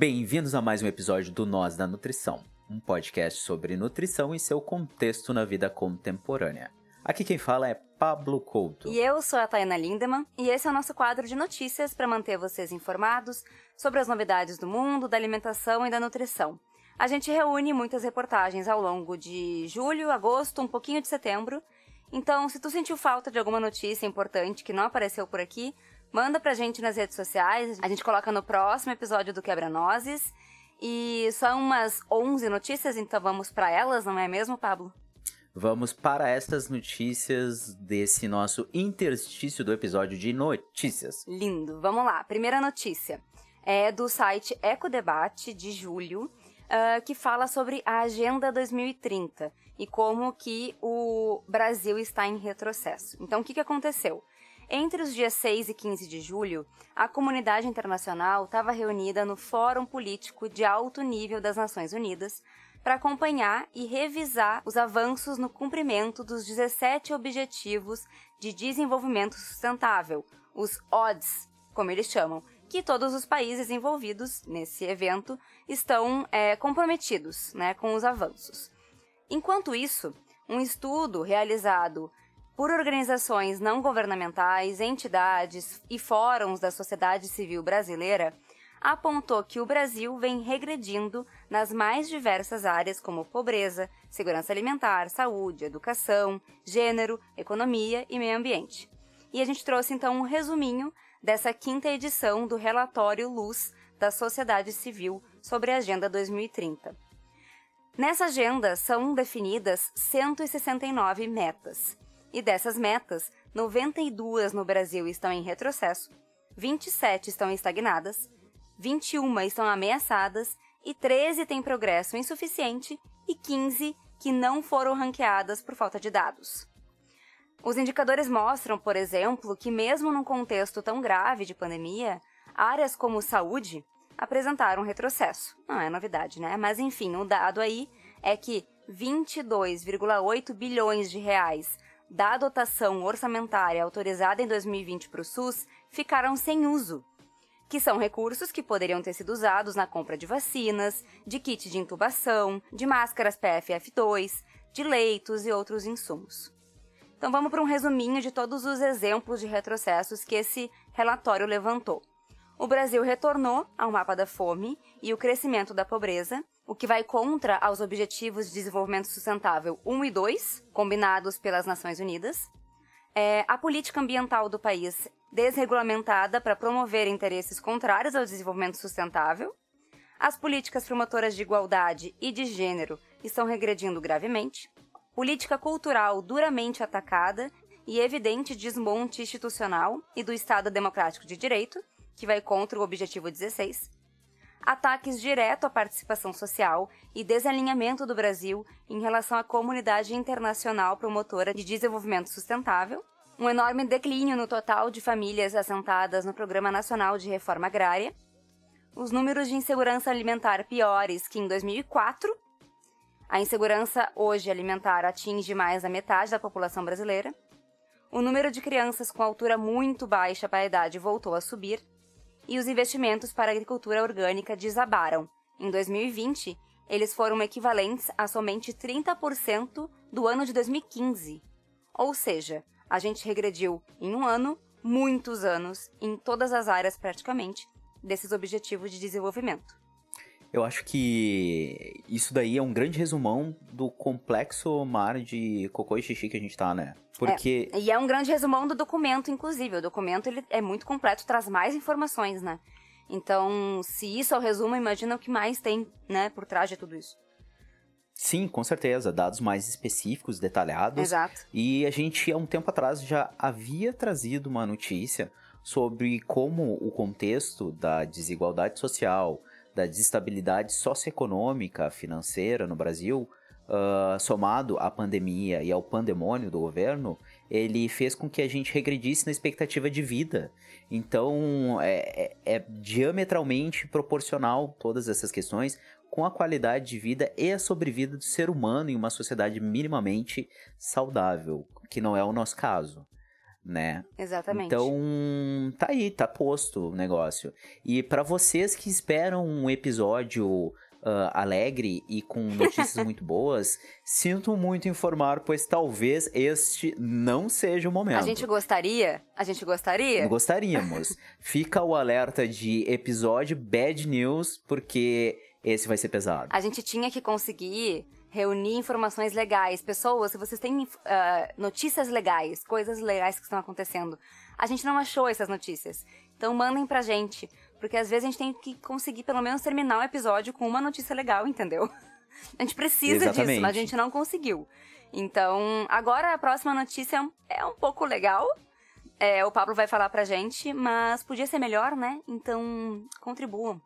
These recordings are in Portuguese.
Bem-vindos a mais um episódio do Nós da Nutrição, um podcast sobre nutrição e seu contexto na vida contemporânea. Aqui quem fala é Pablo Couto. E eu sou a Taina Lindemann, e esse é o nosso quadro de notícias para manter vocês informados sobre as novidades do mundo, da alimentação e da nutrição. A gente reúne muitas reportagens ao longo de julho, agosto, um pouquinho de setembro. Então, se tu sentiu falta de alguma notícia importante que não apareceu por aqui, Manda pra gente nas redes sociais, a gente coloca no próximo episódio do Quebra-Nozes. E são umas 11 notícias, então vamos para elas, não é mesmo, Pablo? Vamos para estas notícias desse nosso interstício do episódio de notícias. Lindo, vamos lá. Primeira notícia é do site Ecodebate de julho, uh, que fala sobre a Agenda 2030 e como que o Brasil está em retrocesso. Então, o que, que aconteceu? Entre os dias 6 e 15 de julho, a comunidade internacional estava reunida no Fórum Político de Alto Nível das Nações Unidas para acompanhar e revisar os avanços no cumprimento dos 17 Objetivos de Desenvolvimento Sustentável, os ODS, como eles chamam, que todos os países envolvidos nesse evento estão é, comprometidos né, com os avanços. Enquanto isso, um estudo realizado por organizações não governamentais, entidades e fóruns da sociedade civil brasileira, apontou que o Brasil vem regredindo nas mais diversas áreas como pobreza, segurança alimentar, saúde, educação, gênero, economia e meio ambiente. E a gente trouxe então um resuminho dessa quinta edição do relatório Luz da Sociedade Civil sobre a Agenda 2030. Nessa agenda são definidas 169 metas e dessas metas, 92 no Brasil estão em retrocesso, 27 estão estagnadas, 21 estão ameaçadas e 13 têm progresso insuficiente e 15 que não foram ranqueadas por falta de dados. Os indicadores mostram, por exemplo, que mesmo num contexto tão grave de pandemia, áreas como saúde apresentaram retrocesso. Não é novidade, né? Mas enfim, o dado aí é que 22,8 bilhões de reais da dotação orçamentária autorizada em 2020 para o SUS ficaram sem uso, que são recursos que poderiam ter sido usados na compra de vacinas, de kit de intubação, de máscaras PFF2, de leitos e outros insumos. Então vamos para um resuminho de todos os exemplos de retrocessos que esse relatório levantou. O Brasil retornou ao mapa da fome e o crescimento da pobreza, o que vai contra aos Objetivos de Desenvolvimento Sustentável 1 e 2, combinados pelas Nações Unidas. É, a política ambiental do país desregulamentada para promover interesses contrários ao desenvolvimento sustentável. As políticas promotoras de igualdade e de gênero estão regredindo gravemente. Política cultural duramente atacada e evidente desmonte institucional e do Estado Democrático de Direito, que vai contra o Objetivo 16 ataques direto à participação social e desalinhamento do Brasil em relação à comunidade internacional promotora de desenvolvimento sustentável, um enorme declínio no total de famílias assentadas no Programa Nacional de Reforma Agrária, os números de insegurança alimentar piores que em 2004. A insegurança hoje alimentar atinge mais da metade da população brasileira. O número de crianças com altura muito baixa para a idade voltou a subir e os investimentos para agricultura orgânica desabaram. Em 2020, eles foram equivalentes a somente 30% do ano de 2015. Ou seja, a gente regrediu em um ano, muitos anos, em todas as áreas praticamente, desses objetivos de desenvolvimento. Eu acho que isso daí é um grande resumão do complexo mar de cocô e xixi que a gente tá, né? Porque... É, e é um grande resumão do documento, inclusive. O documento ele é muito completo, traz mais informações, né? Então, se isso é o resumo, imagina o que mais tem, né, por trás de tudo isso. Sim, com certeza. Dados mais específicos, detalhados. Exato. E a gente, há um tempo atrás, já havia trazido uma notícia sobre como o contexto da desigualdade social, da desestabilidade socioeconômica, financeira no Brasil, uh, somado à pandemia e ao pandemônio do governo, ele fez com que a gente regredisse na expectativa de vida. Então, é, é, é diametralmente proporcional todas essas questões com a qualidade de vida e a sobrevida do ser humano em uma sociedade minimamente saudável, que não é o nosso caso, né? Exatamente. Então, tá aí, tá posto o negócio. E para vocês que esperam um episódio Uh, alegre e com notícias muito boas, sinto muito informar, pois talvez este não seja o momento. A gente gostaria? A gente gostaria? Gostaríamos. Fica o alerta de episódio Bad News, porque esse vai ser pesado. A gente tinha que conseguir reunir informações legais. Pessoas, se vocês têm uh, notícias legais, coisas legais que estão acontecendo, a gente não achou essas notícias. Então mandem pra gente. Porque às vezes a gente tem que conseguir pelo menos terminar o episódio com uma notícia legal, entendeu? A gente precisa Exatamente. disso, mas a gente não conseguiu. Então, agora a próxima notícia é um pouco legal. É, o Pablo vai falar pra gente, mas podia ser melhor, né? Então, contribuam.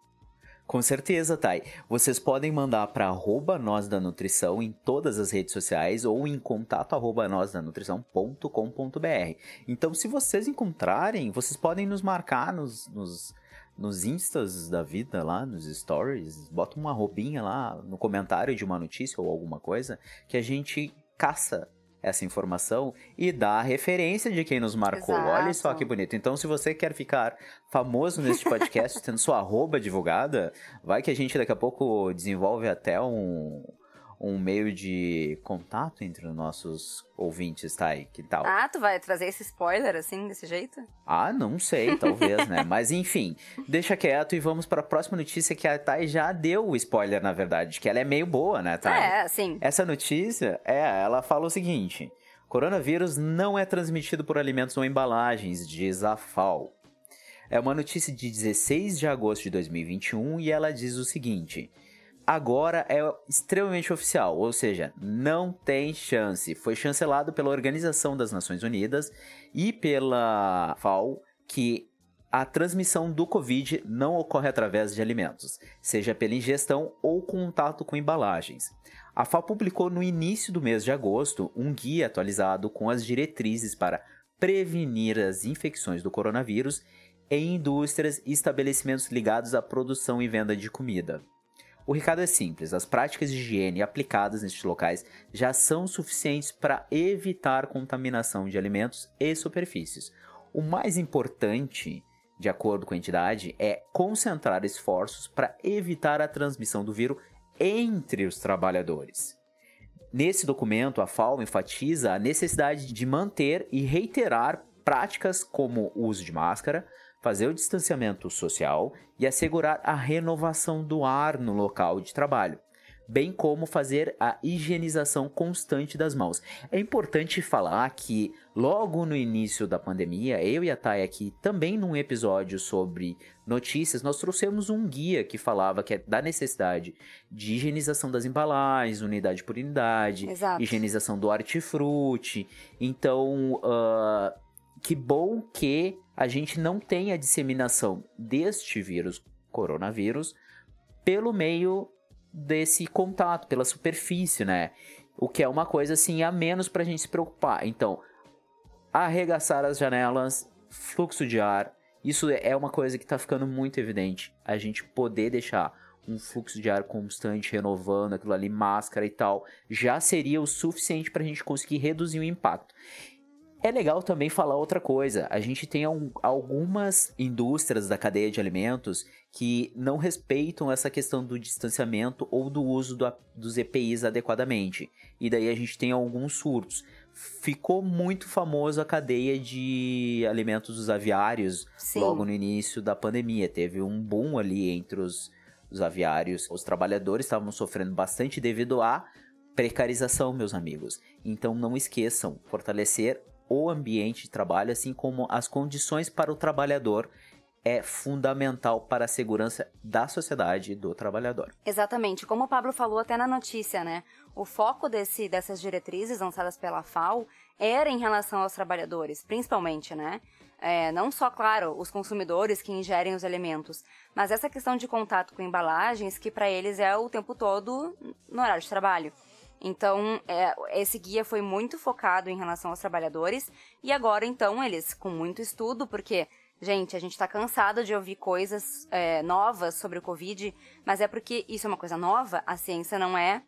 Com certeza, Thay. Vocês podem mandar para arroba nós da nutrição em todas as redes sociais ou em contato arroba nós da nutrição.com.br. Então, se vocês encontrarem, vocês podem nos marcar nos, nos, nos instas da vida lá, nos stories, bota uma roubinha lá no comentário de uma notícia ou alguma coisa que a gente caça essa informação e dá a referência de quem nos marcou. Exato. Olha só que bonito. Então, se você quer ficar famoso neste podcast, tendo sua arroba divulgada, vai que a gente daqui a pouco desenvolve até um, um meio de contato entre os nossos ouvintes, tá aí? Que tal? Ah, tu vai trazer esse spoiler assim, desse jeito? Ah, não sei, talvez, né? Mas enfim, deixa quieto e vamos para a próxima notícia que a Thay já deu o spoiler, na verdade, que ela é meio boa, né, Thay? É, sim. Essa notícia, é, ela fala o seguinte: coronavírus não é transmitido por alimentos ou embalagens, diz a FAO. É uma notícia de 16 de agosto de 2021 e ela diz o seguinte: agora é extremamente oficial, ou seja, não tem chance. Foi chancelado pela Organização das Nações Unidas e pela FAO que a transmissão do Covid não ocorre através de alimentos, seja pela ingestão ou contato com embalagens. A FAO publicou no início do mês de agosto um guia atualizado com as diretrizes para prevenir as infecções do coronavírus em indústrias e estabelecimentos ligados à produção e venda de comida. O recado é simples: as práticas de higiene aplicadas nestes locais já são suficientes para evitar contaminação de alimentos e superfícies. O mais importante, de acordo com a entidade, é concentrar esforços para evitar a transmissão do vírus entre os trabalhadores. Nesse documento, a FAO enfatiza a necessidade de manter e reiterar práticas como o uso de máscara, fazer o distanciamento social e assegurar a renovação do ar no local de trabalho, bem como fazer a higienização constante das mãos. É importante falar que logo no início da pandemia, eu e a Thay aqui, também num episódio sobre notícias, nós trouxemos um guia que falava que é da necessidade de higienização das embalagens, unidade por unidade, Exato. higienização do hortifruti. Então, uh, que bom que a gente não tem a disseminação deste vírus, coronavírus, pelo meio desse contato, pela superfície, né? O que é uma coisa assim a menos pra gente se preocupar. Então, arregaçar as janelas, fluxo de ar, isso é uma coisa que tá ficando muito evidente. A gente poder deixar um fluxo de ar constante, renovando aquilo ali, máscara e tal, já seria o suficiente pra gente conseguir reduzir o impacto. É legal também falar outra coisa. A gente tem um, algumas indústrias da cadeia de alimentos que não respeitam essa questão do distanciamento ou do uso do, dos EPIs adequadamente. E daí a gente tem alguns surtos. Ficou muito famoso a cadeia de alimentos dos aviários Sim. logo no início da pandemia. Teve um boom ali entre os, os aviários. Os trabalhadores estavam sofrendo bastante devido à precarização, meus amigos. Então não esqueçam, fortalecer o ambiente de trabalho, assim como as condições para o trabalhador, é fundamental para a segurança da sociedade e do trabalhador. Exatamente, como o Pablo falou até na notícia, né? O foco desse, dessas diretrizes lançadas pela FAO era em relação aos trabalhadores, principalmente, né? é, não só, claro, os consumidores que ingerem os alimentos, mas essa questão de contato com embalagens que para eles é o tempo todo no horário de trabalho. Então, é, esse guia foi muito focado em relação aos trabalhadores e agora, então, eles, com muito estudo, porque, gente, a gente está cansado de ouvir coisas é, novas sobre o Covid, mas é porque isso é uma coisa nova, a ciência não é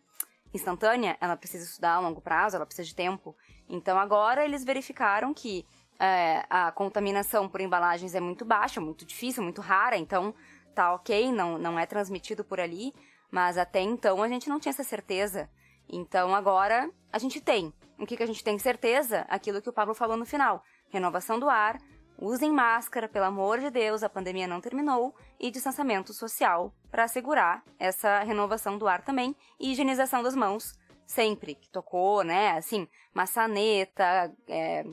instantânea, ela precisa estudar a longo prazo, ela precisa de tempo. Então, agora eles verificaram que é, a contaminação por embalagens é muito baixa, muito difícil, muito rara, então tá ok, não, não é transmitido por ali, mas até então a gente não tinha essa certeza. Então agora a gente tem. O que, que a gente tem certeza? Aquilo que o Pablo falou no final: renovação do ar, usem máscara, pelo amor de Deus, a pandemia não terminou, e distanciamento social para assegurar essa renovação do ar também e higienização das mãos sempre que tocou, né? Assim, maçaneta, é,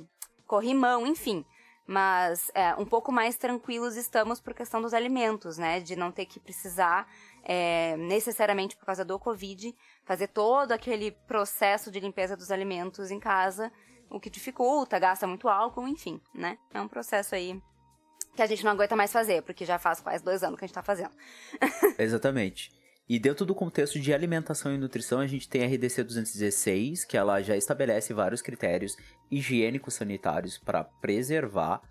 corrimão, enfim. Mas é, um pouco mais tranquilos estamos por questão dos alimentos, né? De não ter que precisar, é, necessariamente por causa do Covid, fazer todo aquele processo de limpeza dos alimentos em casa, o que dificulta, gasta muito álcool, enfim, né? É um processo aí que a gente não aguenta mais fazer, porque já faz quase dois anos que a gente tá fazendo. Exatamente. E dentro do contexto de alimentação e nutrição, a gente tem a RDC 216, que ela já estabelece vários critérios higiênicos sanitários para preservar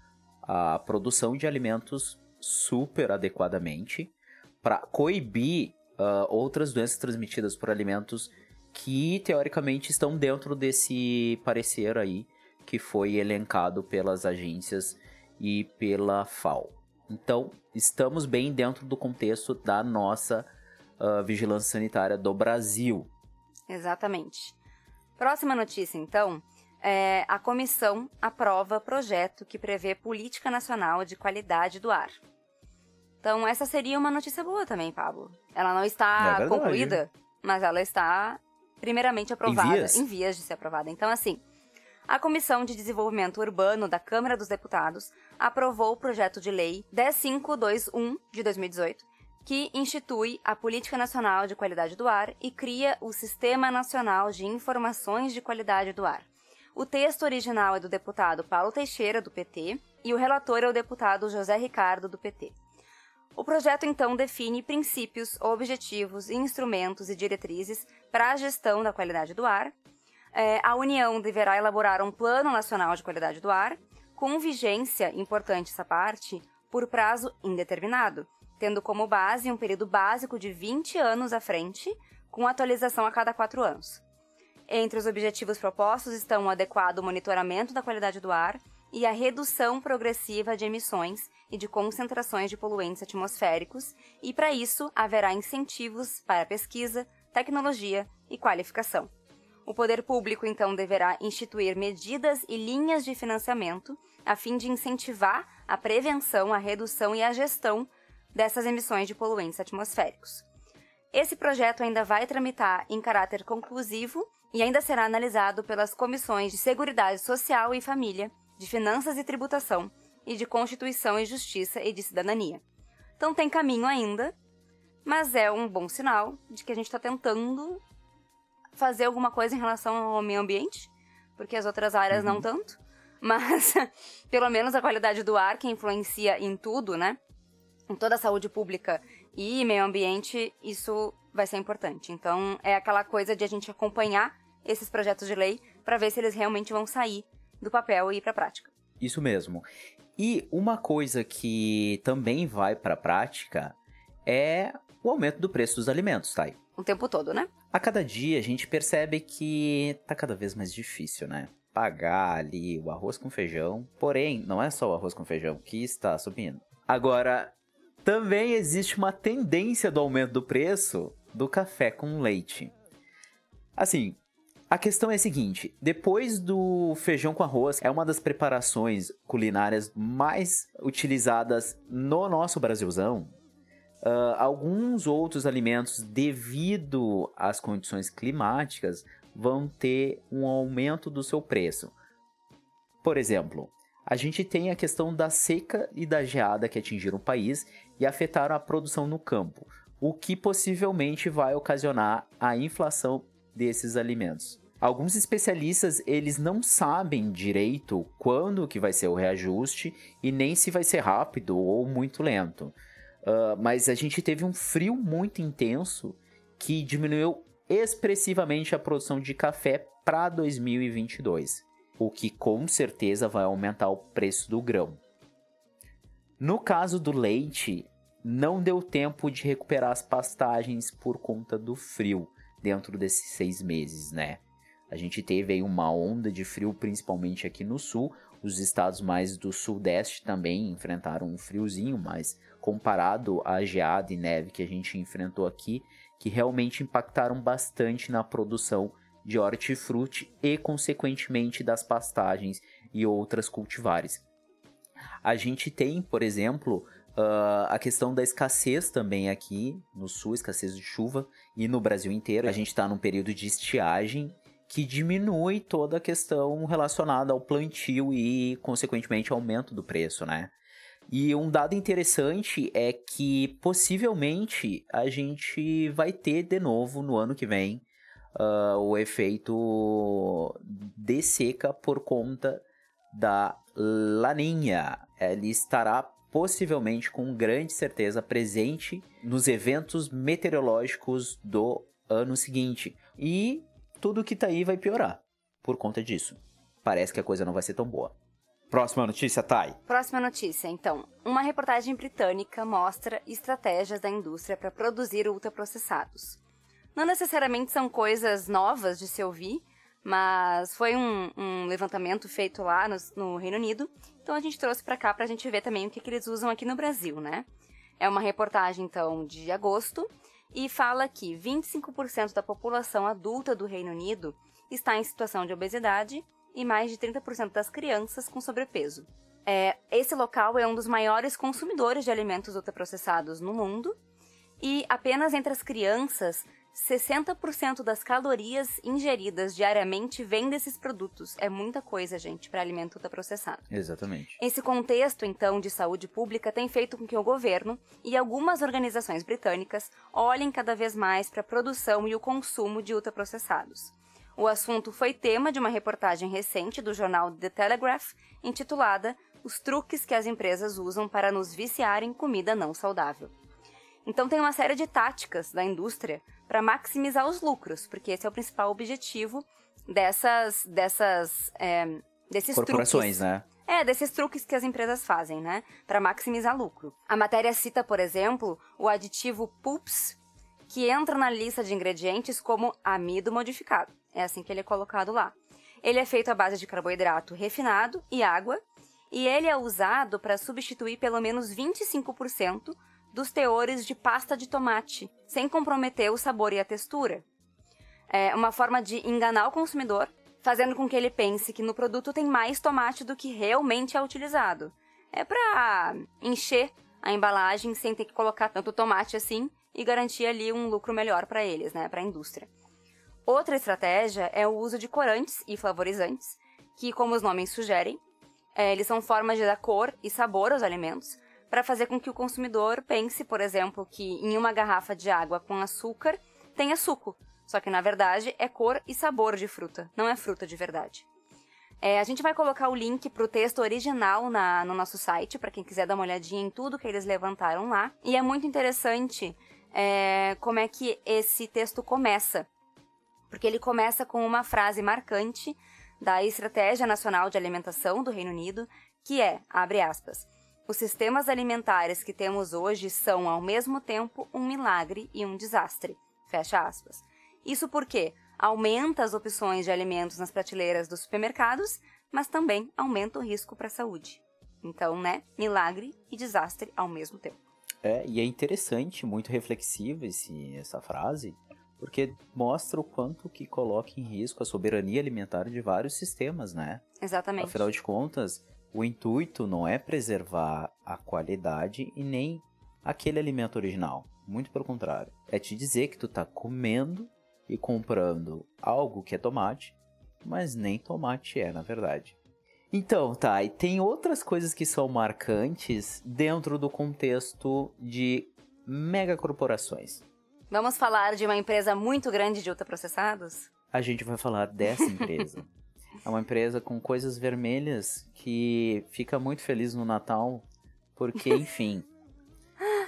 a produção de alimentos super adequadamente, para coibir uh, outras doenças transmitidas por alimentos que teoricamente estão dentro desse parecer aí que foi elencado pelas agências e pela FAO. Então, estamos bem dentro do contexto da nossa uh, vigilância sanitária do Brasil. Exatamente. Próxima notícia, então. É, a comissão aprova projeto que prevê política nacional de qualidade do ar. Então, essa seria uma notícia boa também, Pablo. Ela não está é concluída, mas ela está primeiramente aprovada, em vias? em vias de ser aprovada. Então, assim, a Comissão de Desenvolvimento Urbano da Câmara dos Deputados aprovou o projeto de lei 10521 de 2018, que institui a Política Nacional de Qualidade do Ar e cria o Sistema Nacional de Informações de Qualidade do Ar. O texto original é do deputado Paulo Teixeira, do PT, e o relator é o deputado José Ricardo, do PT. O projeto, então, define princípios, objetivos, instrumentos e diretrizes para a gestão da qualidade do ar. É, a União deverá elaborar um Plano Nacional de Qualidade do Ar, com vigência, importante essa parte, por prazo indeterminado, tendo como base um período básico de 20 anos à frente, com atualização a cada quatro anos. Entre os objetivos propostos estão o adequado monitoramento da qualidade do ar e a redução progressiva de emissões e de concentrações de poluentes atmosféricos, e para isso haverá incentivos para pesquisa, tecnologia e qualificação. O poder público então deverá instituir medidas e linhas de financiamento a fim de incentivar a prevenção, a redução e a gestão dessas emissões de poluentes atmosféricos. Esse projeto ainda vai tramitar em caráter conclusivo e ainda será analisado pelas comissões de Seguridade Social e Família, de Finanças e Tributação e de Constituição e Justiça e de Cidadania. Então tem caminho ainda, mas é um bom sinal de que a gente está tentando fazer alguma coisa em relação ao meio ambiente, porque as outras áreas uhum. não tanto. Mas pelo menos a qualidade do ar, que influencia em tudo, né? em toda a saúde pública e meio ambiente, isso vai ser importante. Então, é aquela coisa de a gente acompanhar esses projetos de lei para ver se eles realmente vão sair do papel e ir para a prática. Isso mesmo. E uma coisa que também vai para a prática é o aumento do preço dos alimentos, Thay. O tempo todo, né? A cada dia a gente percebe que tá cada vez mais difícil, né? Pagar ali o arroz com feijão. Porém, não é só o arroz com feijão que está subindo. Agora, também existe uma tendência do aumento do preço do café com leite. Assim, a questão é a seguinte: depois do feijão com arroz, é uma das preparações culinárias mais utilizadas no nosso Brasilzão. Uh, alguns outros alimentos, devido às condições climáticas, vão ter um aumento do seu preço. Por exemplo, a gente tem a questão da seca e da geada que atingiram o país e afetaram a produção no campo, o que possivelmente vai ocasionar a inflação desses alimentos. Alguns especialistas, eles não sabem direito quando que vai ser o reajuste e nem se vai ser rápido ou muito lento. Uh, mas a gente teve um frio muito intenso que diminuiu expressivamente a produção de café para 2022, o que com certeza vai aumentar o preço do grão. No caso do leite, não deu tempo de recuperar as pastagens por conta do frio dentro desses seis meses, né? A gente teve aí uma onda de frio, principalmente aqui no sul. Os estados mais do sudeste também enfrentaram um friozinho, mas comparado à geada e neve que a gente enfrentou aqui, que realmente impactaram bastante na produção de hortifruti e, consequentemente, das pastagens e outras cultivares. A gente tem, por exemplo, Uh, a questão da escassez também aqui no sul, escassez de chuva, e no Brasil inteiro. A gente está num período de estiagem que diminui toda a questão relacionada ao plantio e, consequentemente, aumento do preço, né? E um dado interessante é que possivelmente a gente vai ter de novo no ano que vem uh, o efeito de seca por conta da laninha. Ele estará possivelmente com grande certeza presente nos eventos meteorológicos do ano seguinte. E tudo que tá aí vai piorar por conta disso. Parece que a coisa não vai ser tão boa. Próxima notícia, Thay. Próxima notícia, então. Uma reportagem britânica mostra estratégias da indústria para produzir ultraprocessados. Não necessariamente são coisas novas de se ouvir, mas foi um, um levantamento feito lá no, no, Reino Unido, então a gente trouxe para cá para a gente ver também o que, que eles usam aqui no Brasil, né? É uma reportagem, então, de agosto, e fala que 25% da população adulta do Reino Unido está em situação de obesidade e mais de 30% das crianças com sobrepeso. É, esse local é um dos maiores consumidores de alimentos ultraprocessados no mundo e apenas entre as crianças 60% das calorias ingeridas diariamente vêm desses produtos. É muita coisa, gente, para alimento ultraprocessado. Exatamente. Esse contexto, então, de saúde pública tem feito com que o governo e algumas organizações britânicas olhem cada vez mais para a produção e o consumo de ultraprocessados. O assunto foi tema de uma reportagem recente do jornal The Telegraph, intitulada Os truques que as empresas usam para nos viciar em comida não saudável. Então tem uma série de táticas da indústria para maximizar os lucros, porque esse é o principal objetivo dessas, dessas, é, desses corporações, truques. né? É, desses truques que as empresas fazem, né, para maximizar lucro. A matéria cita, por exemplo, o aditivo PUPS, que entra na lista de ingredientes como amido modificado. É assim que ele é colocado lá. Ele é feito à base de carboidrato refinado e água, e ele é usado para substituir pelo menos 25% dos teores de pasta de tomate, sem comprometer o sabor e a textura. É uma forma de enganar o consumidor, fazendo com que ele pense que no produto tem mais tomate do que realmente é utilizado. É para encher a embalagem sem ter que colocar tanto tomate assim e garantir ali um lucro melhor para eles, né, para a indústria. Outra estratégia é o uso de corantes e flavorizantes, que, como os nomes sugerem, é, eles são formas de dar cor e sabor aos alimentos, para fazer com que o consumidor pense, por exemplo, que em uma garrafa de água com açúcar tenha suco, só que na verdade é cor e sabor de fruta, não é fruta de verdade. É, a gente vai colocar o link para o texto original na, no nosso site, para quem quiser dar uma olhadinha em tudo que eles levantaram lá. E é muito interessante é, como é que esse texto começa. Porque ele começa com uma frase marcante da Estratégia Nacional de Alimentação do Reino Unido, que é, abre aspas, os sistemas alimentares que temos hoje são, ao mesmo tempo, um milagre e um desastre. Fecha aspas. Isso porque aumenta as opções de alimentos nas prateleiras dos supermercados, mas também aumenta o risco para a saúde. Então, né, milagre e desastre ao mesmo tempo. É, e é interessante, muito reflexiva esse, essa frase, porque mostra o quanto que coloca em risco a soberania alimentar de vários sistemas, né? Exatamente. Afinal de contas, o intuito não é preservar a qualidade e nem aquele alimento original. Muito pelo contrário. É te dizer que tu tá comendo e comprando algo que é tomate, mas nem tomate é, na verdade. Então, tá, e tem outras coisas que são marcantes dentro do contexto de megacorporações. Vamos falar de uma empresa muito grande de ultraprocessados? a gente vai falar dessa empresa. é uma empresa com coisas vermelhas que fica muito feliz no Natal, porque, enfim,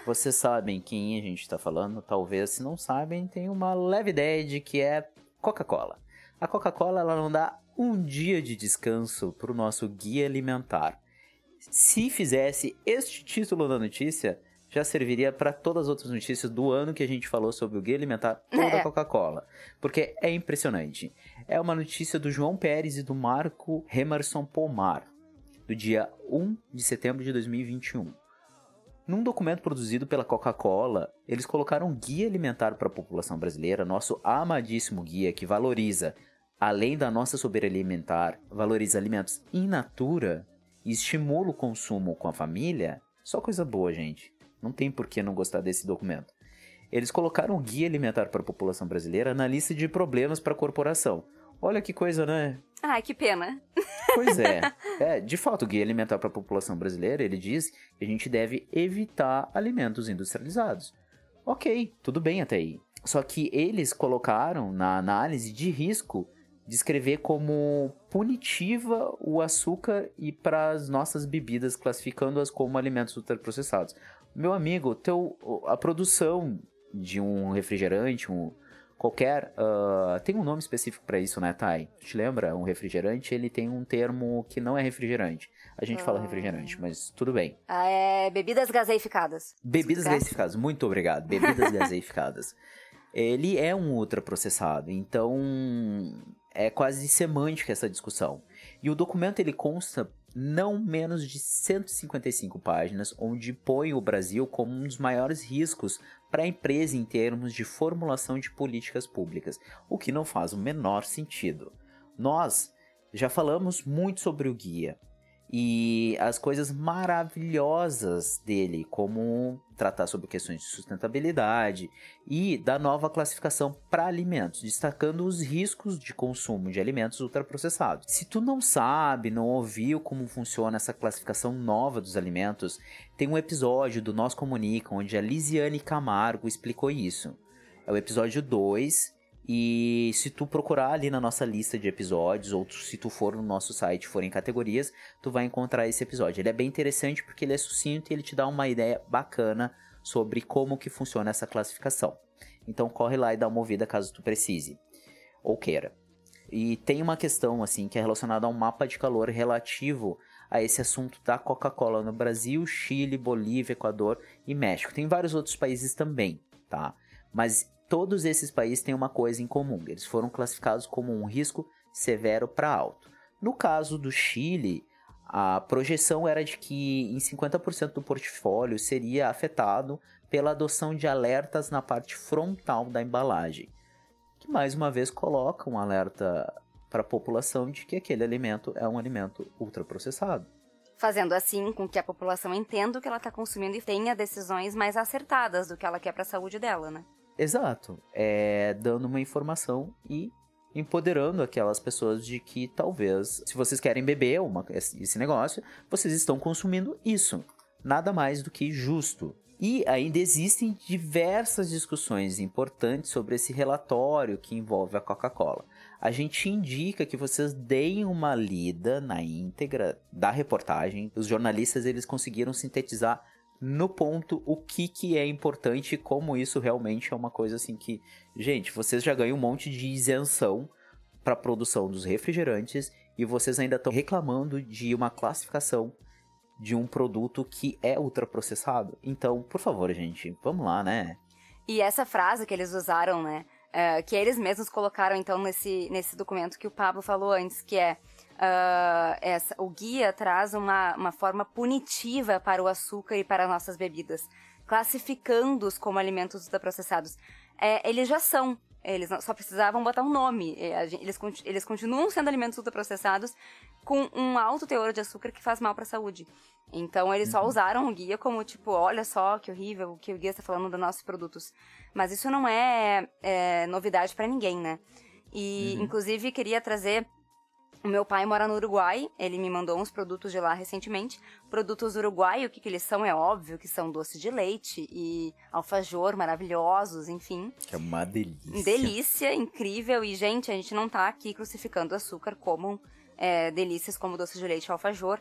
vocês sabem quem a gente está falando, talvez se não sabem, tem uma leve ideia de que é Coca-Cola. A Coca-Cola ela não dá um dia de descanso para o nosso guia alimentar. Se fizesse este título da notícia, já serviria para todas as outras notícias do ano que a gente falou sobre o guia alimentar ou da É. Coca-Cola. Porque é impressionante. É uma notícia do João Pérez e do Marco Remerson Pomar, do dia 1 de setembro de 2021. Num documento produzido pela Coca-Cola, eles colocaram um guia alimentar para a população brasileira, nosso amadíssimo guia que valoriza, além da nossa soberania alimentar, valoriza alimentos in natura e estimula o consumo com a família. Só coisa boa, gente. Não tem por que não gostar desse documento. Eles colocaram o guia alimentar para a população brasileira na lista de problemas para a corporação. Olha que coisa, né? Ai, que pena. Pois é. é. De fato, o guia alimentar para a população brasileira, ele diz que a gente deve evitar alimentos industrializados. Ok, tudo bem até aí. Só que eles colocaram na análise de risco descrever como punitiva o açúcar e para as nossas bebidas, classificando-as como alimentos ultraprocessados. Meu amigo, teu, a produção de um refrigerante, um, qualquer. ah, tem um nome específico para isso, né, Thay? Te lembra? Um refrigerante, ele tem um termo que não é refrigerante. A gente fala Ah. refrigerante, mas tudo bem. Ah, é bebidas gaseificadas. Bebidas Certo? gaseificadas, muito obrigado. Bebidas gaseificadas. Ele é um ultraprocessado, então é quase semântica essa discussão. E o documento ele consta não menos de 155 páginas, onde põe o Brasil como um dos maiores riscos para a empresa em termos de formulação de políticas públicas, o que não faz o menor sentido. Nós já falamos muito sobre o guia e as coisas maravilhosas dele, como tratar sobre questões de sustentabilidade e da nova classificação para alimentos, destacando os riscos de consumo de alimentos ultraprocessados. Se tu não sabe, não ouviu como funciona essa classificação nova dos alimentos, tem um episódio do Nós Comunica onde a Lisiane Camargo explicou isso. É o episódio 2 e se tu procurar ali na nossa lista de episódios, ou tu- se tu for no nosso site, for em categorias, tu vai encontrar esse episódio. Ele é bem interessante porque ele é sucinto e ele te dá uma ideia bacana sobre como que funciona essa classificação. Então corre lá e dá uma ouvida caso tu precise ou queira. E tem uma questão assim que é relacionada a um mapa de calor relativo a esse assunto da Coca-Cola no Brasil, Chile, Bolívia, Equador e México. Tem vários outros países também, tá? Mas todos esses países têm uma coisa em comum: eles foram classificados como um risco severo para alto. No caso do Chile, a projeção era de que em 50% do portfólio seria afetado pela adoção de alertas na parte frontal da embalagem, que mais uma vez coloca um alerta para a população de que aquele alimento é um alimento ultraprocessado. Fazendo assim com que a população entenda o que ela está consumindo e tenha decisões mais acertadas do que ela quer para a saúde dela, né? Exato. É dando uma informação e empoderando aquelas pessoas de que talvez, se vocês querem beber uma, esse negócio, vocês estão consumindo isso. Nada mais do que justo. E ainda existem diversas discussões importantes sobre esse relatório que envolve a Coca-Cola. A gente indica que vocês deem uma lida na íntegra da reportagem. Os jornalistas eles conseguiram sintetizar no ponto o que, que é importante e como isso realmente é uma coisa assim que, gente, vocês já ganham um monte de isenção para a produção dos refrigerantes e vocês ainda estão reclamando de uma classificação de um produto que é ultraprocessado. Então, por favor, gente, vamos lá, né? E essa frase que eles usaram, né? é, que eles mesmos colocaram, então, nesse, nesse documento que o Pablo falou antes, que é. Ah, essa, o guia traz uma, uma forma punitiva para o açúcar e para nossas bebidas, classificando-os como alimentos ultraprocessados. É, eles já são. Eles só precisavam botar um nome. É, a gen- Eles, eles continuam sendo alimentos ultraprocessados com um alto teor de açúcar que faz mal para a saúde. Então eles só usaram o guia como tipo, olha só que horrível o que o guia está falando dos nossos produtos. Mas isso não é, é, novidade para ninguém, né? E inclusive queria trazer O meu pai mora no Uruguai, ele me mandou uns produtos de lá recentemente. Produtos uruguai, o que, que eles são é óbvio que são doce de leite e alfajor maravilhosos, enfim. Que é uma delícia. Delícia, incrível. E, gente, a gente não tá aqui crucificando açúcar como é, delícias como doce de leite e alfajor.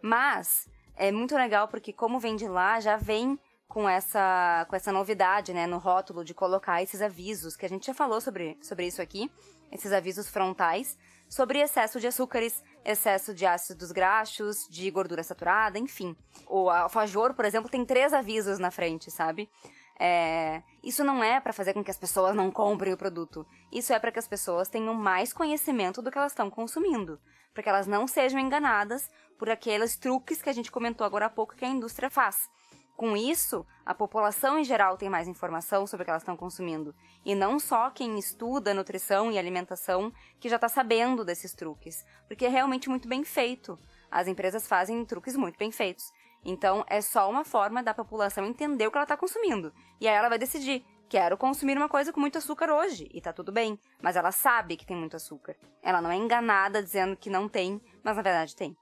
Mas é muito legal porque, como vem de lá, já vem com essa, com essa novidade, né, no rótulo de colocar esses avisos, que a gente já falou sobre, sobre isso aqui, esses avisos frontais, sobre excesso de açúcares, excesso de ácidos graxos, de gordura saturada, enfim. O alfajor, por exemplo, tem três avisos na frente, sabe? É, isso não é para fazer com que as pessoas não comprem o produto. Isso é para que as pessoas tenham mais conhecimento do que elas estão consumindo, para que elas não sejam enganadas por aqueles truques que a gente comentou agora há pouco que a indústria faz. Com isso, a população em geral tem mais informação sobre o que elas estão consumindo. E não só quem estuda nutrição e alimentação que já está sabendo desses truques. Porque é realmente muito bem feito. As empresas fazem truques muito bem feitos. Então, é só uma forma da população entender o que ela está consumindo. E aí ela vai decidir: quero consumir uma coisa com muito açúcar hoje. E tá tudo bem. Mas ela sabe que tem muito açúcar. Ela não é enganada dizendo que não tem, mas na verdade tem.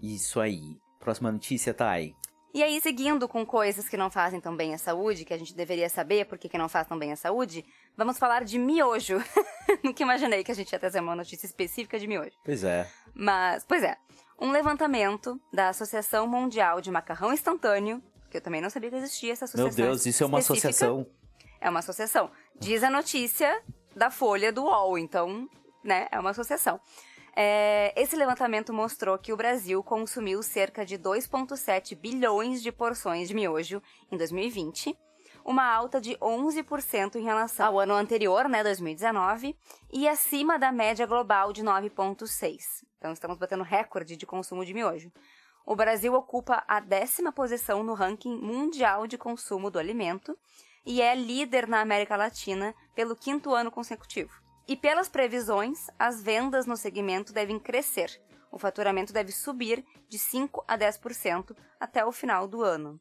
Isso aí. Próxima notícia, Thay. E aí, seguindo com coisas que não fazem tão bem à saúde, que a gente deveria saber porque que não faz tão bem à saúde, vamos falar de miojo. Nunca imaginei que a gente ia trazer uma notícia específica de miojo. Pois é. Mas, pois é, um levantamento da Associação Mundial de Macarrão Instantâneo, que eu também não sabia que existia essa associação. Meu Deus, isso é uma associação. É uma associação. Diz a notícia da Folha do UOL, então, né, é uma associação. É, esse levantamento mostrou que o Brasil consumiu cerca de 2,7 bilhões de porções de miojo em 2020, uma alta de 11% em relação ao ano anterior, né, 2019, e acima da média global de 9,6%. Então estamos batendo recorde de consumo de miojo. O Brasil ocupa a décima posição no ranking mundial de consumo do alimento e é líder na América Latina pelo quinto ano consecutivo. E pelas previsões, as vendas no segmento devem crescer. O faturamento deve subir de 5 a 10% até o final do ano.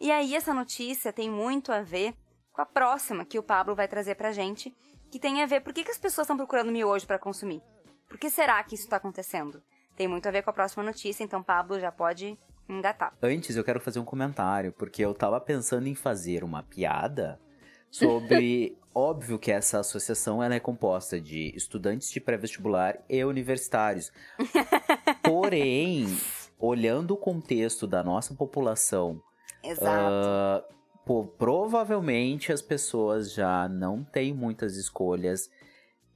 E aí essa notícia tem muito a ver com a próxima que o Pablo vai trazer pra gente, que tem a ver por que, que as pessoas estão procurando miojo para consumir. Por que será que isso está acontecendo? Tem muito a ver com a próxima notícia, então Pablo já pode engatar. Antes eu quero fazer um comentário, porque eu tava pensando em fazer uma piada sobre óbvio que essa associação ela é composta de estudantes de pré-vestibular e universitários. Porém, olhando o contexto da nossa população, Exato. uh, pô, provavelmente as pessoas já não têm muitas escolhas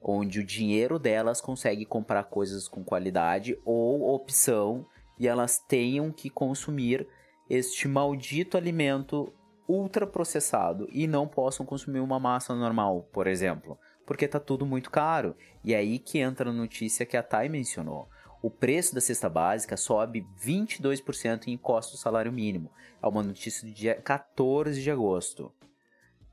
onde o dinheiro delas consegue comprar coisas com qualidade ou opção e elas tenham que consumir este maldito alimento ultraprocessado e não possam consumir uma massa normal, por exemplo, porque tá tudo muito caro. E é aí que entra a notícia que a Thay mencionou. O preço da cesta básica sobe 22% em encosta do salário mínimo. É uma notícia do dia 14 de agosto.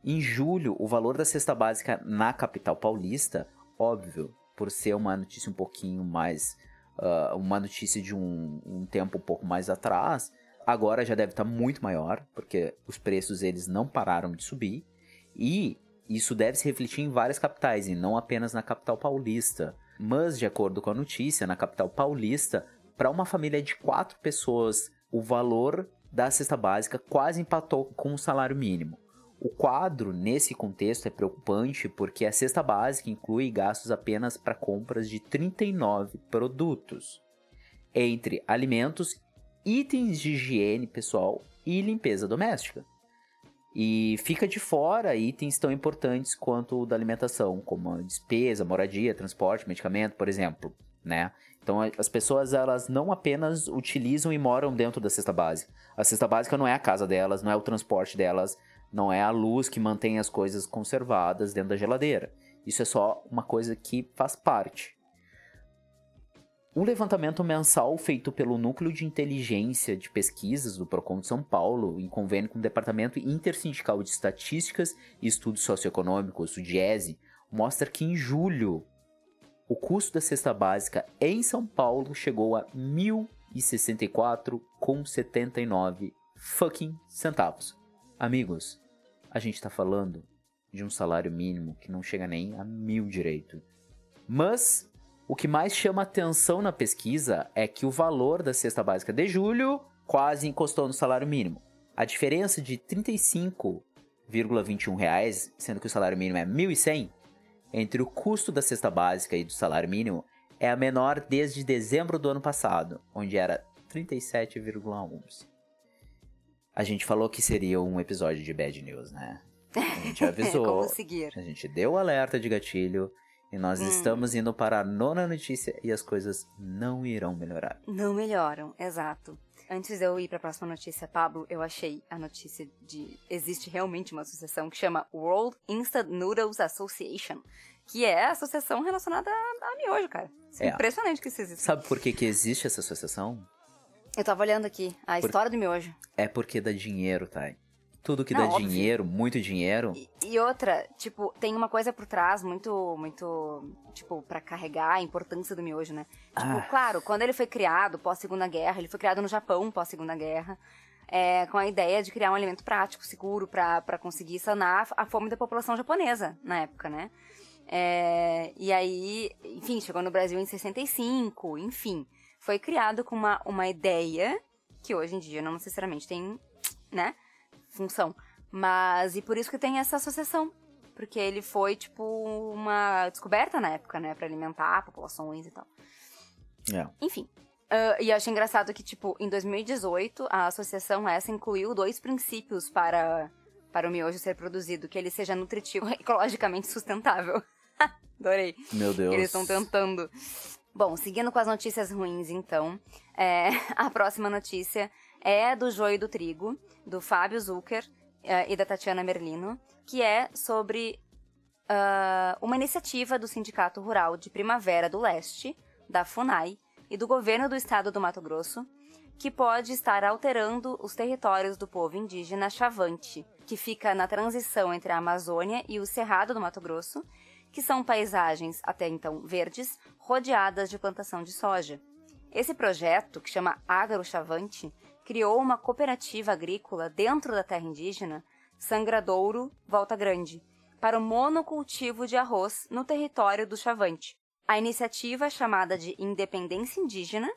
Em julho, o valor da cesta básica na capital paulista, óbvio, por ser uma notícia um pouquinho mais. Uh, uma notícia de um, um tempo um pouco mais atrás, agora já deve estar tá muito maior, porque os preços eles não pararam de subir. E isso deve se refletir em várias capitais, e não apenas na capital paulista. Mas, de acordo com a notícia, na capital paulista, para uma família de quatro pessoas, o valor da cesta básica quase empatou com o salário mínimo. O quadro, nesse contexto, é preocupante porque a cesta básica inclui gastos apenas para compras de 39 produtos, entre alimentos itens de higiene pessoal e limpeza doméstica. E fica de fora itens tão importantes quanto o da alimentação, como a despesa, moradia, transporte, medicamento, por exemplo, né? Então as pessoas elas não apenas utilizam e moram dentro da cesta básica. A cesta básica não é a casa delas, não é o transporte delas, não é a luz que mantém as coisas conservadas dentro da geladeira. Isso é só uma coisa que faz parte. Um levantamento mensal feito pelo Núcleo de Inteligência de Pesquisas do Procon de São Paulo, em convênio com o Departamento Intersindical de Estatísticas e Estudos Socioeconômicos, o DIESE, mostra que em julho o custo da cesta básica em São Paulo chegou a R$ 1.064,79 fucking centavos. Amigos, a gente está falando de um salário mínimo que não chega nem a mil direito. Mas O que mais chama atenção na pesquisa é que o valor da cesta básica de julho quase encostou no salário mínimo. A diferença de 35,21 reais, sendo que o salário mínimo é R$ 1.100, entre o custo da cesta básica e do salário mínimo é a menor desde dezembro do ano passado, onde era 37,11. A gente falou que seria um episódio de bad news, né? A gente avisou, Como seguir? a gente deu o alerta de gatilho e nós Hum. estamos indo para a nona notícia e as coisas não irão melhorar. Não melhoram, exato. Antes de eu ir para a próxima notícia, Pablo, eu achei a notícia de existe realmente uma associação que chama World Instant Noodles Association, que é a associação relacionada a, a miojo, cara. É É. impressionante que isso existe. Sabe por que, que existe essa associação? Eu tava olhando aqui a Por- história do miojo. É porque dá dinheiro, tá? Tudo que Não, dá óbvio. dinheiro, muito dinheiro, E, e outra, tipo, tem uma coisa por trás muito, muito, tipo, pra carregar a importância do miojo, né? Tipo, Ah. claro, quando ele foi criado pós-segunda guerra, ele foi criado no Japão pós-segunda guerra, é, com a ideia de criar um alimento prático, seguro, pra pra conseguir sanar a fome da população japonesa na época, né? É, e aí, enfim, chegou no Brasil em 65, enfim. Foi criado com uma, uma ideia que hoje em dia não necessariamente tem, né, função. Mas, e por isso que tem essa associação. Porque ele foi, tipo, uma descoberta na época, né, Pra alimentar populações e tal. É. Enfim. Ah, e eu achei engraçado que, tipo, em 2018, a associação essa incluiu dois princípios para, para o miojo ser produzido, que ele seja nutritivo e ecologicamente sustentável. Adorei. Meu Deus. Eles estão tentando. Bom, seguindo com as notícias ruins, então, é, a próxima notícia é do Joio do Trigo, do Fábio Zucker é, e da Tatiana Merlino, que é sobre ah, uma iniciativa do Sindicato Rural de Primavera do Leste, da FUNAI, e do governo do estado do Mato Grosso, que pode estar alterando os territórios do povo indígena Chavante, que fica na transição entre a Amazônia e o Cerrado do Mato Grosso, que são paisagens até então verdes, rodeadas de plantação de soja. Esse projeto, que chama Agro Chavante, criou uma cooperativa agrícola dentro da terra indígena, Sangradouro Volta Grande, para o monocultivo de arroz no território do Chavante. A iniciativa, chamada de Independência Indígena,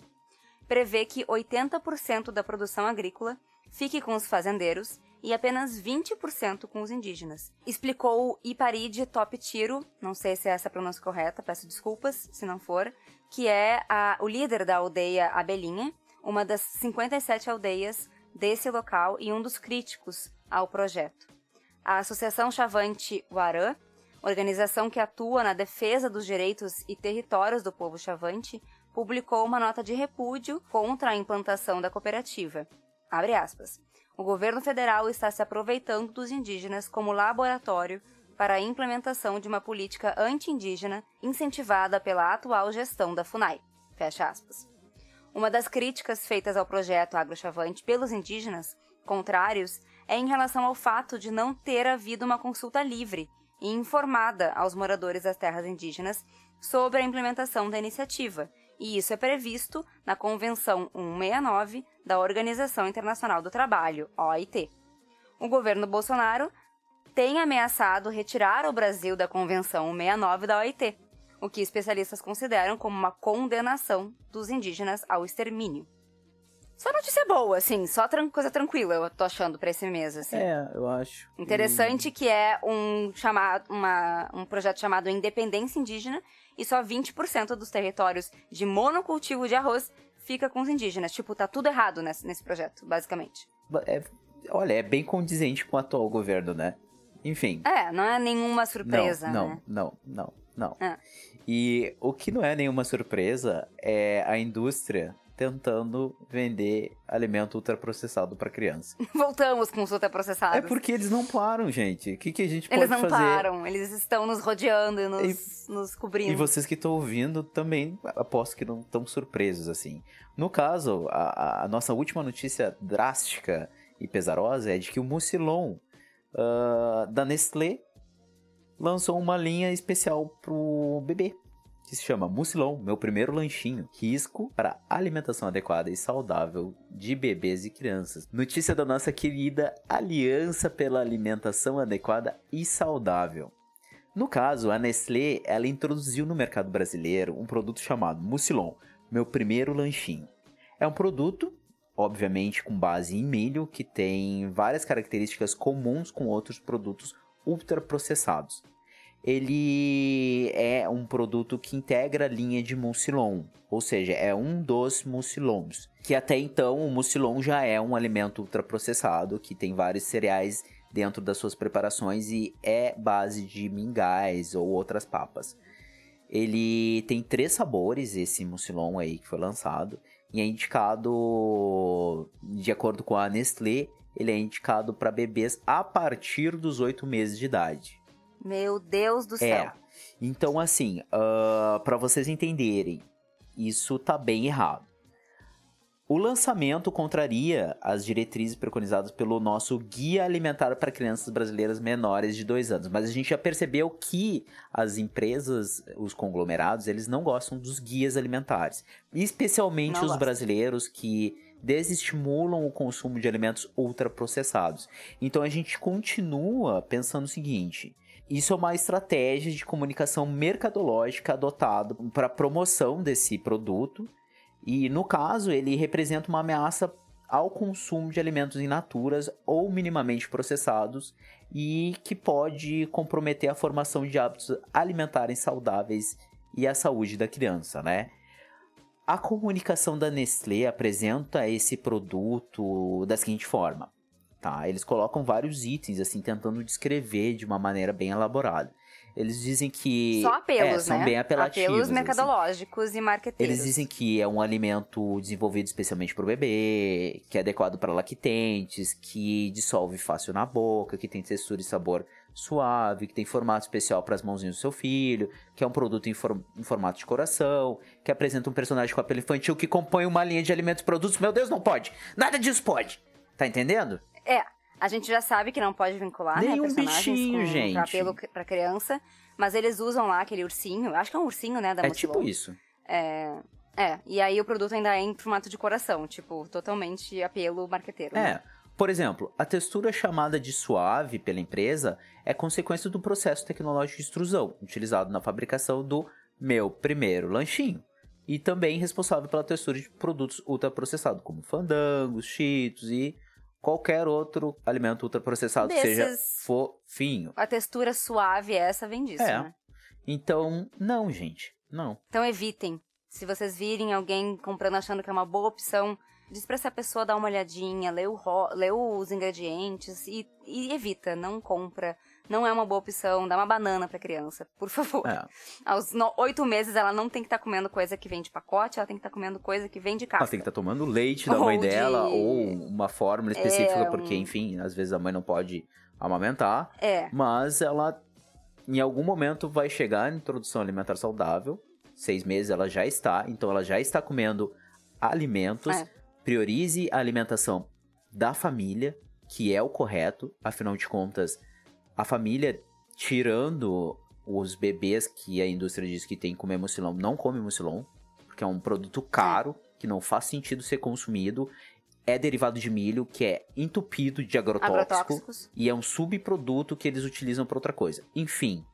prevê que 80% da produção agrícola fique com os fazendeiros e apenas 20% com os indígenas. Explicou o Iparide Top Tiro, não sei se é essa a pronúncia correta, peço desculpas se não for, que é a- o líder da aldeia Abelhinha, uma das 57 aldeias desse local e um dos críticos ao projeto. A Associação Chavante Warã, organização que atua na defesa dos direitos e territórios do povo chavante, publicou uma nota de repúdio contra a implantação da cooperativa. Abre aspas. O governo federal está se aproveitando dos indígenas como laboratório para a implementação de uma política anti-indígena incentivada pela atual gestão da FUNAI. Fecha aspas. Uma das críticas feitas ao projeto agrochavante pelos indígenas contrários é em relação ao fato de não ter havido uma consulta livre e informada aos moradores das terras indígenas sobre a implementação da iniciativa, e isso é previsto na Convenção 169 da Organização Internacional do Trabalho, OIT. O governo Bolsonaro tem ameaçado retirar o Brasil da Convenção 169 da OIT, o que especialistas consideram como uma condenação dos indígenas ao extermínio. Só notícia boa, assim, só tran- coisa tranquila, eu tô achando pra esse mês, assim. É, eu acho. Interessante que é um, chamado, uma, um projeto chamado Independência Indígena e só 20% dos territórios de monocultivo de arroz fica com os indígenas. Tipo, tá tudo errado nesse, nesse projeto, basicamente. É- olha, é bem condizente com o atual governo, né? Enfim. É, não é nenhuma surpresa, não, né? não, não, não, não. É. E o que não é nenhuma surpresa é a indústria tentando vender alimento ultraprocessado para criança. Voltamos com os ultraprocessados. É porque eles não param, gente. O que, que a gente Eles pode não fazer? param, eles estão nos rodeando e nos, nos cobrindo. E vocês que estão ouvindo também aposto que não estão surpresos assim. No caso, a, a nossa última notícia drástica e pesarosa é de que o Mucilon ah, da Nestlé lançou uma linha especial pro bebê. Que se chama Mucilon, meu primeiro lanchinho. Risco para alimentação adequada e saudável de bebês e crianças. Notícia da nossa querida Aliança pela Alimentação Adequada e Saudável. No caso, a Nestlé, ela introduziu no mercado brasileiro um produto chamado Mucilon, meu primeiro lanchinho. É um produto, obviamente, com base em milho, que tem várias características comuns com outros produtos ultraprocessados. Ele é um produto que integra a linha de Mucilon, ou seja, é um dos Mucilons, que até então o Mucilon já é um alimento ultraprocessado, que tem vários cereais dentro das suas preparações e é base de mingais ou outras papas. Ele tem três sabores, esse Mucilon aí que foi lançado, e é indicado, de acordo com a Nestlé, ele é indicado para bebês a partir dos oito meses de idade. Meu Deus do céu. É. Então, assim, uh, para vocês entenderem, isso tá bem errado. O lançamento contraria as diretrizes preconizadas pelo nosso Guia Alimentar para Crianças Brasileiras Menores de 2 anos. Mas a gente já percebeu que as empresas, os conglomerados, eles não gostam dos guias alimentares. Especialmente Não os gostam. brasileiros que desestimulam o consumo de alimentos ultraprocessados. Então a gente continua pensando o seguinte: isso é uma estratégia de comunicação mercadológica adotada para promoção desse produto. E no caso, ele representa uma ameaça ao consumo de alimentos in naturas ou minimamente processados e que pode comprometer a formação de hábitos alimentares saudáveis e a saúde da criança, né? A comunicação da Nestlé apresenta esse produto da seguinte forma, tá? Eles colocam vários itens assim tentando descrever de uma maneira bem elaborada. Eles dizem que Só apelos, é, são né? bem apelativos. Apelos assim. mercadológicos e marqueteiros. Eles dizem que é um alimento desenvolvido especialmente para o bebê, que é adequado para lactentes, que dissolve fácil na boca, que tem textura e sabor suave, que tem formato especial para as mãozinhas do seu filho, que é um produto em, for- em formato de coração, que apresenta um personagem com apelo infantil que compõe uma linha de alimentos e produtos. Meu Deus, não pode! Nada disso pode! Tá entendendo? É, a gente já sabe que não pode vincular, né, um personagens bichinho, com, gente. com apelo pra criança, mas eles usam lá aquele ursinho, acho que é um ursinho, né, da é tipo isso. É, é, e aí o produto ainda é em formato de coração, tipo, totalmente apelo marqueteiro. né? Por exemplo, a textura chamada de suave pela empresa é consequência do processo tecnológico de extrusão utilizado na fabricação do meu primeiro lanchinho. E também responsável pela textura de produtos ultraprocessados, como fandangos, cheetos e qualquer outro alimento ultraprocessado que seja Desses- fofinho. A textura suave essa vem disso, É. né? Então, não, gente. Não. Então evitem. Se vocês virem alguém comprando achando que é uma boa opção, diz pra essa pessoa dar uma olhadinha, lê, o lê os ingredientes e, e evita, não compra. Não é uma boa opção, dá uma banana pra criança, por favor. É. Aos oito meses ela não tem que estar comendo coisa que vem de pacote, ela tem que estar comendo coisa que vem de casca. Ela tem que estar tomando leite da Ou mãe de- dela ou uma fórmula específica, É, porque, um- enfim, às vezes a mãe não pode amamentar. É, Mas ela, em algum momento, vai chegar na introdução alimentar saudável. Seis meses ela já está, então ela já está comendo alimentos. É. Priorize a alimentação da família, que é o correto. Afinal de contas, a família, tirando os bebês que a indústria diz que tem que comer mucilão, não come mucilão, porque é um produto caro, que não faz sentido ser consumido. É derivado de milho, que é entupido de agrotóxico e é um subproduto que eles utilizam para outra coisa. Enfim,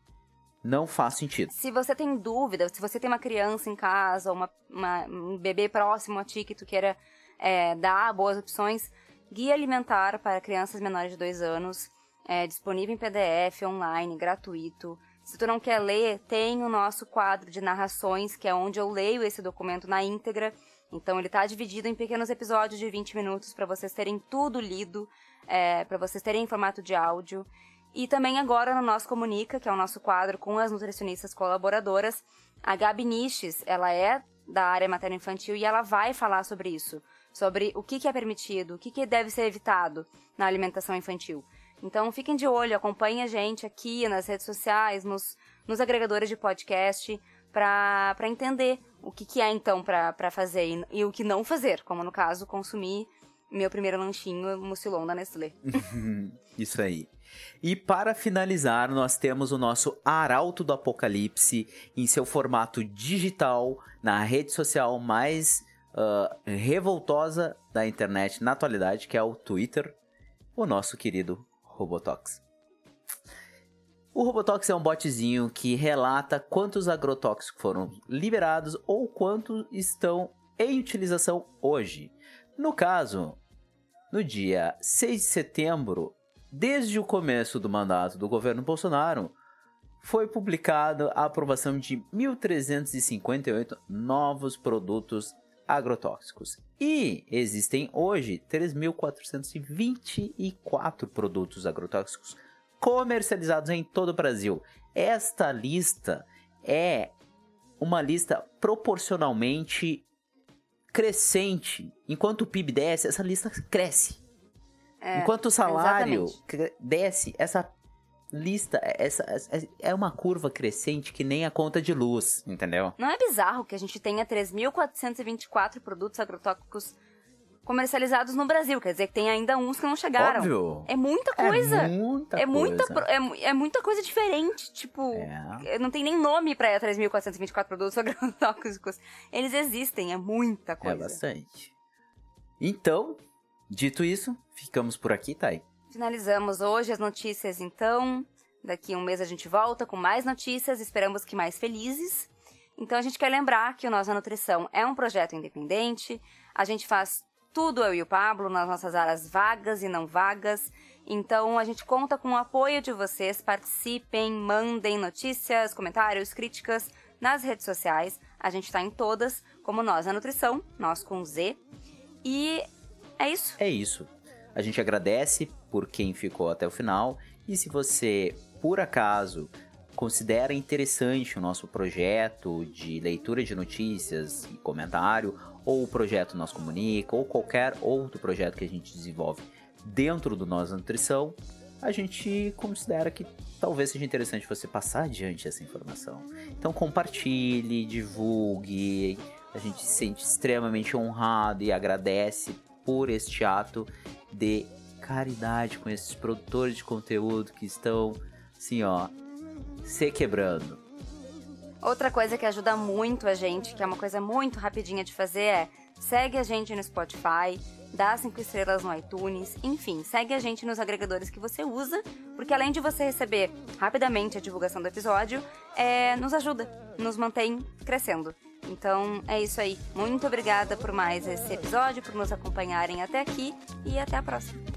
não faz sentido. Se você tem dúvida, se você tem uma criança em casa, uma, uma- um bebê próximo a ti que tu queira é, dar boas opções, Guia Alimentar para Crianças Menores de 2 anos, é disponível em PDF, online, gratuito. Se tu não quer ler, tem o nosso quadro de narrações, que é onde eu leio esse documento na íntegra. Então ele está dividido em pequenos episódios de 20 minutos para vocês terem tudo lido, é, para vocês terem em formato de áudio. E também agora no nosso Comunica, que é o nosso quadro com as nutricionistas colaboradoras, a Gabi Niches, ela é da área materno-infantil e ela vai falar sobre isso, sobre o que, que é permitido, o que, que deve ser evitado na alimentação infantil. Então fiquem de olho, acompanhem a gente aqui nas redes sociais, nos, nos agregadores de podcast, para entender o que, que é então para fazer e, e o que não fazer, como no caso consumir meu primeiro lanchinho mucilon da Nestlé. Isso aí. E para finalizar, nós temos o nosso Arauto do Apocalipse em seu formato digital, na rede social mais ah, revoltosa da internet na atualidade, que é o Twitter, o nosso querido Robotox. O Robotox é um botzinho que relata quantos agrotóxicos foram liberados ou quantos estão em utilização hoje. No caso, no dia 6 de setembro, desde o começo do mandato do governo Bolsonaro, foi publicada a aprovação de 1.358 novos produtos agrotóxicos. E existem hoje 3.424 produtos agrotóxicos comercializados em todo o Brasil. Esta lista é uma lista proporcionalmente crescente. Enquanto o PIB desce, essa lista cresce. É, Enquanto o salário exatamente. desce, essa lista essa, essa- é uma curva crescente que nem a conta de luz, entendeu? Não é bizarro que a gente tenha 3.424 produtos agrotóxicos comercializados no Brasil? Quer dizer que tem ainda uns que não chegaram. Óbvio. É muita coisa. É muita É muita, coisa. é, é muita coisa diferente. Tipo, É. não tem nem nome pra 3.424 produtos agrotóxicos. Eles existem, é muita É coisa. bastante. Então, dito isso, ficamos por aqui, Thay. Finalizamos hoje as notícias, então. Daqui a um mês a gente volta com mais notícias, esperamos que mais felizes. Então a gente quer lembrar que o Nossa Nutrição é um projeto independente. A gente faz tudo, eu e o Pablo, nas nossas áreas vagas e não vagas. Então a gente conta com o apoio de vocês. Participem, mandem notícias, comentários, críticas nas redes sociais. A gente está em todas, como Nós na Nutrição, nós com Z. E é isso. É isso. A gente agradece por quem ficou até o final. E se você, por acaso, considera interessante o nosso projeto de leitura de notícias e comentário, ou o projeto Nós Comunica, ou qualquer outro projeto que a gente desenvolve dentro do Nós Nutrição, a gente considera que talvez seja interessante você passar adiante essa informação. Então compartilhe, divulgue. A gente se sente extremamente honrado e agradece por este ato de caridade com esses produtores de conteúdo que estão, assim, ó, se quebrando. Outra coisa que ajuda muito a gente, que é uma coisa muito rapidinha de fazer, é segue a gente no Spotify, dá cinco estrelas no iTunes, enfim, segue a gente nos agregadores que você usa, porque além de você receber rapidamente a divulgação do episódio, é, nos ajuda, nos mantém crescendo. Então é isso aí. Muito obrigada por mais esse episódio, por nos acompanharem até aqui e até a próxima.